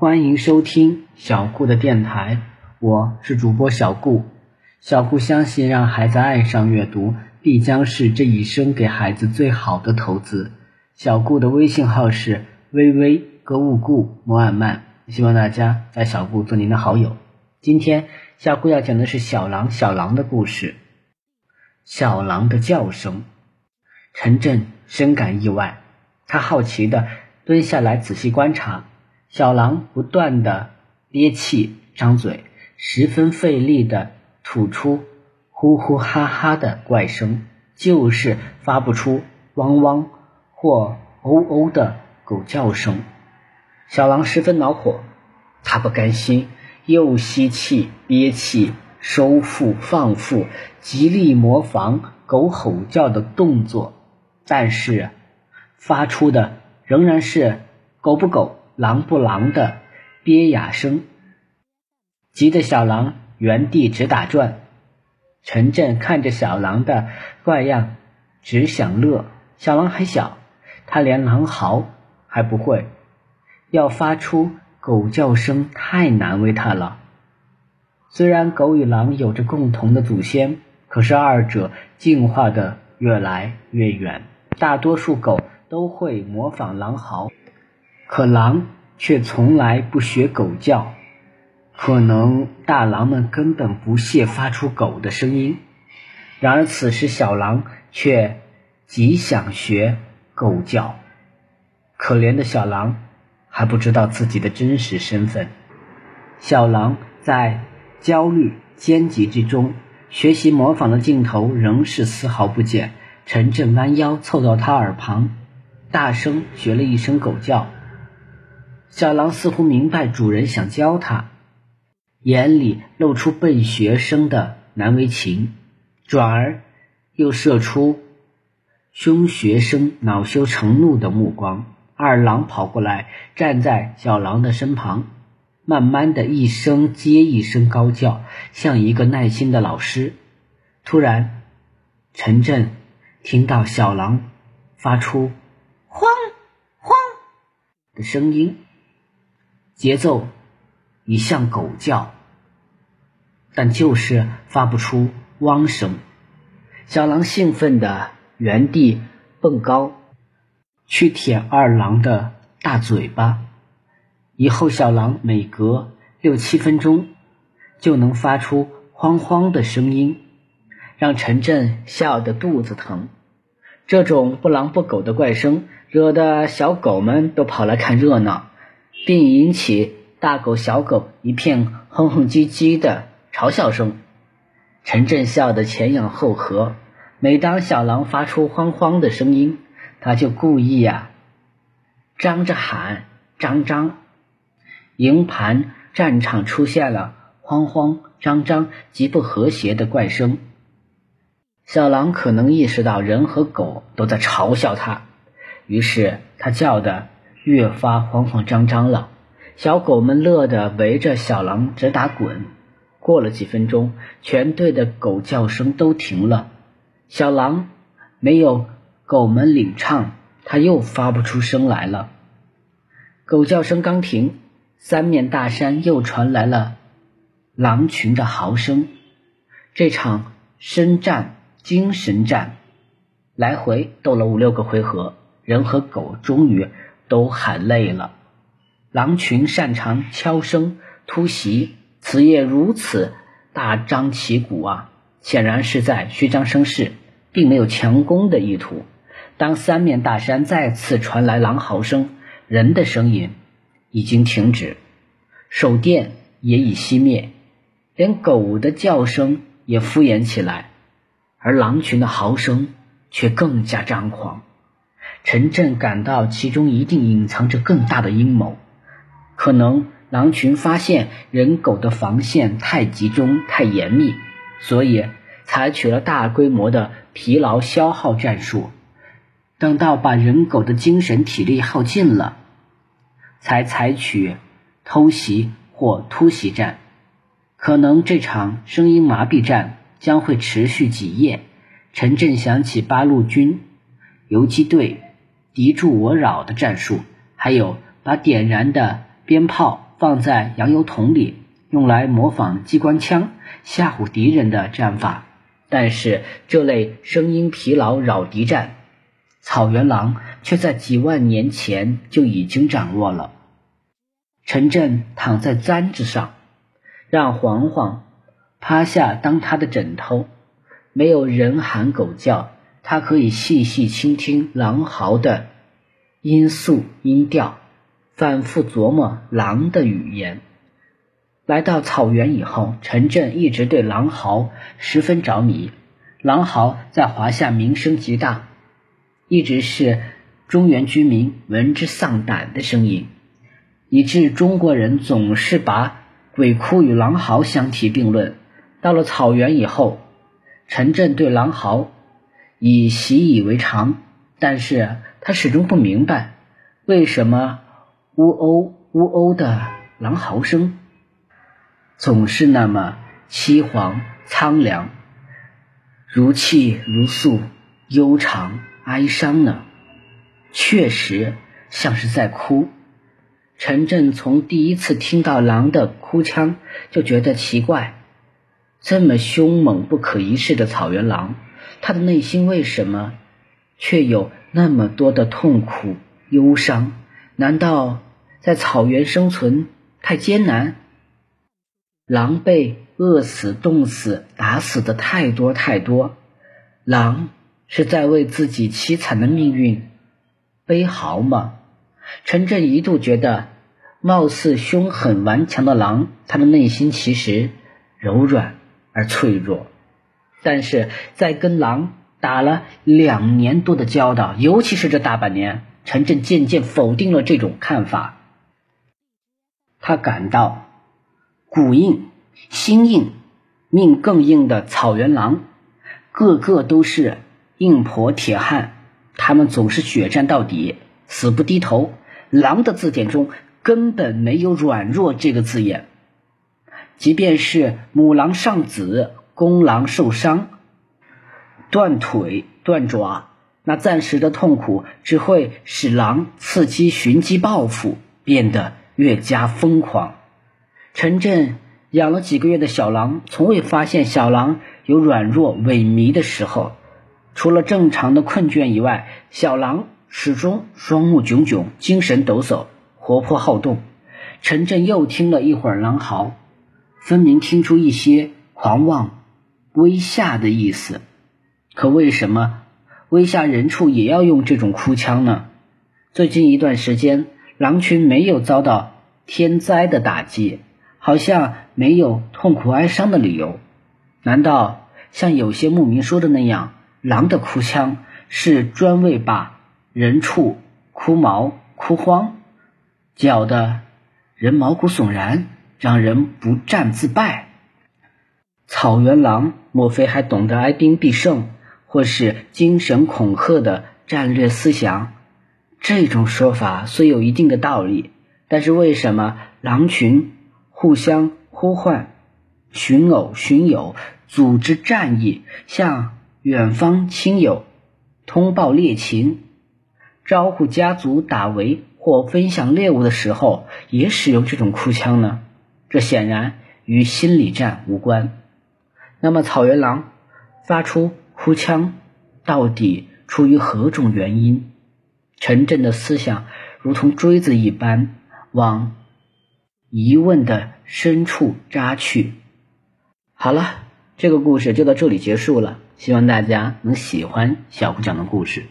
欢迎收听小顾的电台，我是主播小顾。小顾相信，让孩子爱上阅读，必将是这一生给孩子最好的投资。小顾的微信号是微微歌舞顾摩尔曼，希望大家在小顾做您的好友。今天小顾要讲的是小狼小狼的故事。小狼的叫声，陈震深感意外，他好奇的蹲下来仔细观察。小狼不断的憋气、张嘴，十分费力的吐出呼呼哈哈的怪声，就是发不出汪汪或哦哦的狗叫声。小狼十分恼火，他不甘心，又吸气、憋气、收腹、放腹，极力模仿狗吼叫的动作，但是发出的仍然是狗不狗。狼不狼的憋哑声，急得小狼原地直打转。陈震看着小狼的怪样，只想乐。小狼还小，他连狼嚎还不会，要发出狗叫声太难为他了。虽然狗与狼有着共同的祖先，可是二者进化的越来越远。大多数狗都会模仿狼嚎。可狼却从来不学狗叫，可能大狼们根本不屑发出狗的声音。然而此时小狼却极想学狗叫。可怜的小狼还不知道自己的真实身份。小狼在焦虑焦急之中，学习模仿的镜头仍是丝毫不减。陈震弯腰凑到他耳旁，大声学了一声狗叫。小狼似乎明白主人想教它，眼里露出笨学生的难为情，转而又射出凶学生恼羞成怒的目光。二狼跑过来，站在小狼的身旁，慢慢的一声接一声高叫，像一个耐心的老师。突然，陈震听到小狼发出“慌慌”的声音。节奏已像狗叫，但就是发不出汪声。小狼兴奋的原地蹦高，去舔二狼的大嘴巴。以后小狼每隔六七分钟就能发出慌慌的声音，让陈震笑得肚子疼。这种不狼不狗的怪声，惹得小狗们都跑来看热闹。并引起大狗、小狗一片哼哼唧唧的嘲笑声。陈震笑得前仰后合。每当小狼发出慌慌的声音，他就故意呀，张着喊：“张张！”营盘战场出现了慌慌张张极不和谐的怪声。小狼可能意识到人和狗都在嘲笑他，于是他叫的。越发慌慌张张了，小狗们乐得围着小狼直打滚。过了几分钟，全队的狗叫声都停了。小狼没有狗们领唱，它又发不出声来了。狗叫声刚停，三面大山又传来了狼群的嚎声。这场深战、精神战，来回斗了五六个回合，人和狗终于。都喊累了。狼群擅长悄声突袭，此夜如此大张旗鼓啊，显然是在虚张声势，并没有强攻的意图。当三面大山再次传来狼嚎声，人的声音已经停止，手电也已熄灭，连狗的叫声也敷衍起来，而狼群的嚎声却更加张狂。陈震感到其中一定隐藏着更大的阴谋，可能狼群发现人狗的防线太集中、太严密，所以采取了大规模的疲劳消耗战术。等到把人狗的精神体力耗尽了，才采取偷袭或突袭战。可能这场声音麻痹战将会持续几夜。陈震想起八路军游击队。敌驻我扰的战术，还有把点燃的鞭炮放在洋油桶里，用来模仿机关枪吓唬敌人的战法。但是这类声音疲劳扰敌战，草原狼却在几万年前就已经掌握了。陈震躺在毡子上，让黄黄趴下当他的枕头。没有人喊狗叫，他可以细细倾听狼嚎的音素音调，反复琢磨狼的语言。来到草原以后，陈震一直对狼嚎十分着迷。狼嚎在华夏名声极大，一直是中原居民闻之丧胆的声音，以致中国人总是把鬼哭与狼嚎相提并论。到了草原以后，陈震对狼嚎已习以为常，但是他始终不明白，为什么呜呜呜呜的狼嚎声总是那么凄惶苍凉。如泣如诉，悠长哀伤呢？确实像是在哭。陈震从第一次听到狼的哭腔就觉得奇怪，这么凶猛不可一世的草原狼，他的内心为什么却有那么多的痛苦忧伤？难道在草原生存太艰难？狼被。饿死、冻死、打死的太多太多，狼是在为自己凄惨的命运悲嚎吗？陈震一度觉得，貌似凶狠顽强的狼，他的内心其实柔软而脆弱。但是在跟狼打了两年多的交道，尤其是这大半年，陈震渐渐否定了这种看法。他感到骨硬。心硬、命更硬的草原狼，个个都是硬婆铁汉，他们总是血战到底，死不低头。狼的字典中根本没有软弱这个字眼，即便是母狼丧子、公狼受伤、断腿断爪，那暂时的痛苦只会使狼伺机寻机报复，变得越加疯狂。陈震。养了几个月的小狼，从未发现小狼有软弱萎靡的时候。除了正常的困倦以外，小狼始终双目炯炯，精神抖擞，活泼好动。陈震又听了一会儿狼嚎，分明听出一些狂妄、威吓的意思。可为什么威吓人畜也要用这种哭腔呢？最近一段时间，狼群没有遭到天灾的打击。好像没有痛苦哀伤的理由，难道像有些牧民说的那样，狼的哭腔是专为把人畜哭毛哭慌，搅得人毛骨悚然，让人不战自败？草原狼莫非还懂得哀兵必胜，或是精神恐吓的战略思想？这种说法虽有一定的道理，但是为什么狼群？互相呼唤，寻偶寻友，组织战役，向远方亲友通报猎情，招呼家族打围或分享猎物的时候，也使用这种哭腔呢？这显然与心理战无关。那么，草原狼发出哭腔，到底出于何种原因？陈震的思想如同锥子一般往。疑问的深处扎去。好了，这个故事就到这里结束了。希望大家能喜欢小虎讲的故事。